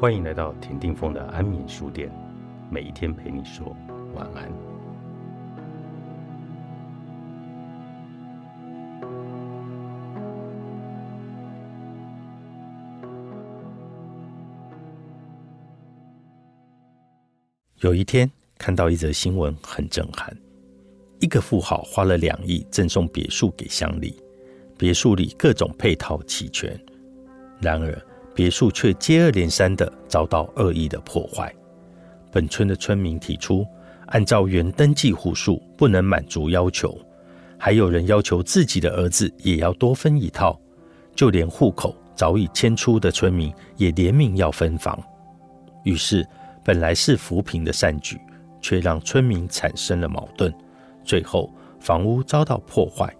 欢迎来到田定峰的安眠书店，每一天陪你说晚安。有一天看到一则新闻，很震撼。一个富豪花了两亿赠送别墅给乡里，别墅里各种配套齐全，然而别墅却接二连三的遭到恶意的破坏。本村的村民提出，按照原登记户数不能满足要求，还有人要求自己的儿子也要多分一套，就连户口早已迁出的村民也联名要分房。于是，本来是扶贫的善举，却让村民产生了矛盾。最后，房屋遭到破坏。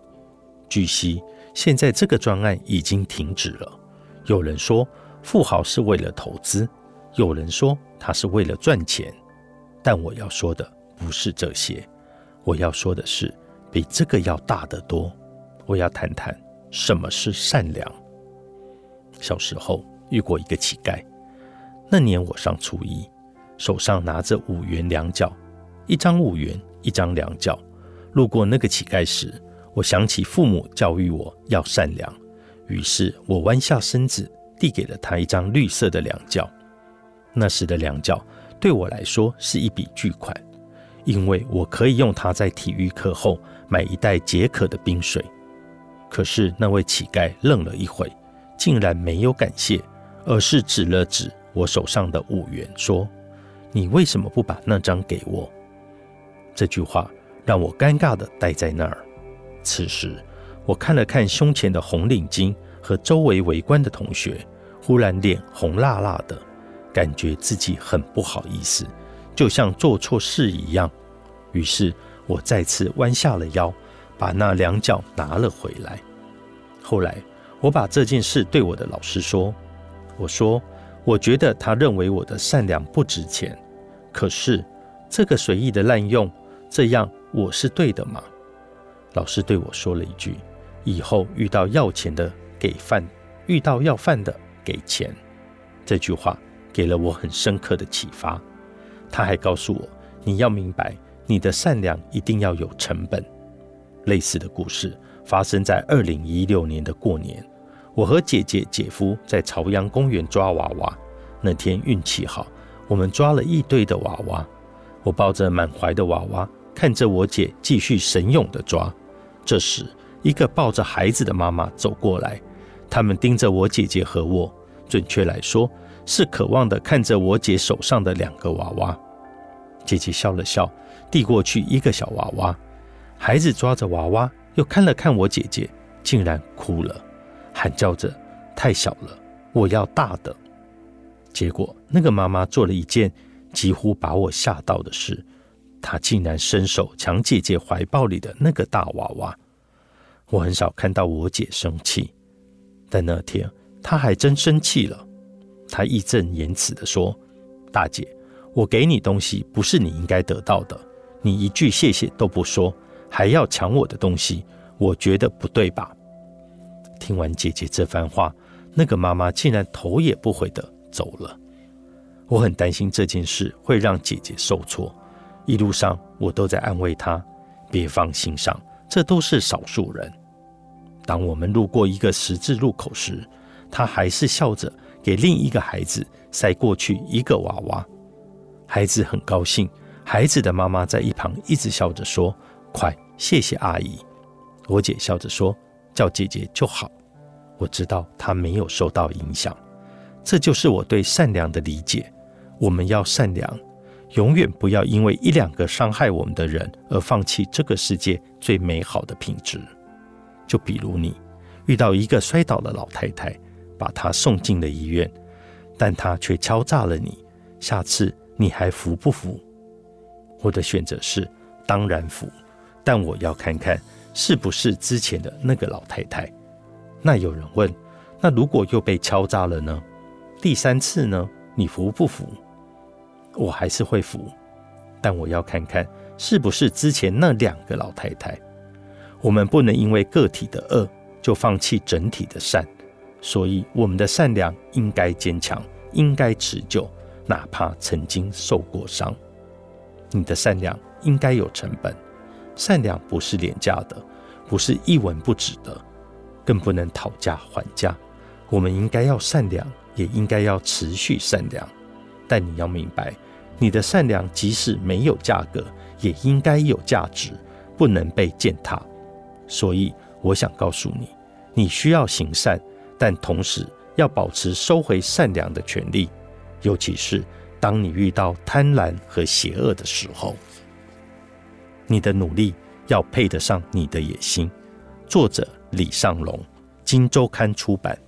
据悉，现在这个专案已经停止了。有人说，富豪是为了投资；有人说，他是为了赚钱。但我要说的不是这些，我要说的是比这个要大得多。我要谈谈什么是善良。小时候遇过一个乞丐，那年我上初一，手上拿着五元两角，一张五元，一张两角。路过那个乞丐时，我想起父母教育我要善良，于是我弯下身子递给了他一张绿色的两角。那时的两角对我来说是一笔巨款，因为我可以用它在体育课后买一袋解渴的冰水。可是那位乞丐愣了一会，竟然没有感谢，而是指了指我手上的五元，说：“你为什么不把那张给我？”这句话。让我尴尬的待在那儿。此时，我看了看胸前的红领巾和周围围观的同学，忽然脸红辣辣的，感觉自己很不好意思，就像做错事一样。于是我再次弯下了腰，把那两角拿了回来。后来，我把这件事对我的老师说：“我说，我觉得他认为我的善良不值钱，可是这个随意的滥用，这样。”我是对的吗？老师对我说了一句：“以后遇到要钱的给饭，遇到要饭的给钱。”这句话给了我很深刻的启发。他还告诉我：“你要明白，你的善良一定要有成本。”类似的故事发生在二零一六年的过年，我和姐姐、姐夫在朝阳公园抓娃娃。那天运气好，我们抓了一堆的娃娃。我抱着满怀的娃娃。看着我姐继续神勇的抓，这时一个抱着孩子的妈妈走过来，他们盯着我姐姐和我，准确来说是渴望的看着我姐手上的两个娃娃。姐姐笑了笑，递过去一个小娃娃，孩子抓着娃娃，又看了看我姐姐，竟然哭了，喊叫着：“太小了，我要大的。”结果那个妈妈做了一件几乎把我吓到的事。她竟然伸手抢姐姐怀抱里的那个大娃娃。我很少看到我姐生气，但那天她还真生气了。她义正言辞地说：“大姐，我给你东西不是你应该得到的，你一句谢谢都不说，还要抢我的东西，我觉得不对吧？”听完姐姐这番话，那个妈妈竟然头也不回地走了。我很担心这件事会让姐姐受挫。一路上，我都在安慰她，别放心上，这都是少数人。当我们路过一个十字路口时，他还是笑着给另一个孩子塞过去一个娃娃。孩子很高兴，孩子的妈妈在一旁一直笑着说：“快，谢谢阿姨。”我姐笑着说：“叫姐姐就好。”我知道她没有受到影响，这就是我对善良的理解。我们要善良。永远不要因为一两个伤害我们的人而放弃这个世界最美好的品质。就比如你遇到一个摔倒的老太太，把她送进了医院，但她却敲诈了你。下次你还服不服？我的选择是当然服，但我要看看是不是之前的那个老太太。那有人问：那如果又被敲诈了呢？第三次呢？你服不服？我还是会服，但我要看看是不是之前那两个老太太。我们不能因为个体的恶就放弃整体的善，所以我们的善良应该坚强，应该持久，哪怕曾经受过伤。你的善良应该有成本，善良不是廉价的，不是一文不值的，更不能讨价还价。我们应该要善良，也应该要持续善良。但你要明白，你的善良即使没有价格，也应该有价值，不能被践踏。所以，我想告诉你，你需要行善，但同时要保持收回善良的权利，尤其是。当你遇到贪婪和邪恶的时候，你的努力要配得上你的野心。作者李尚龙，《金周刊》出版。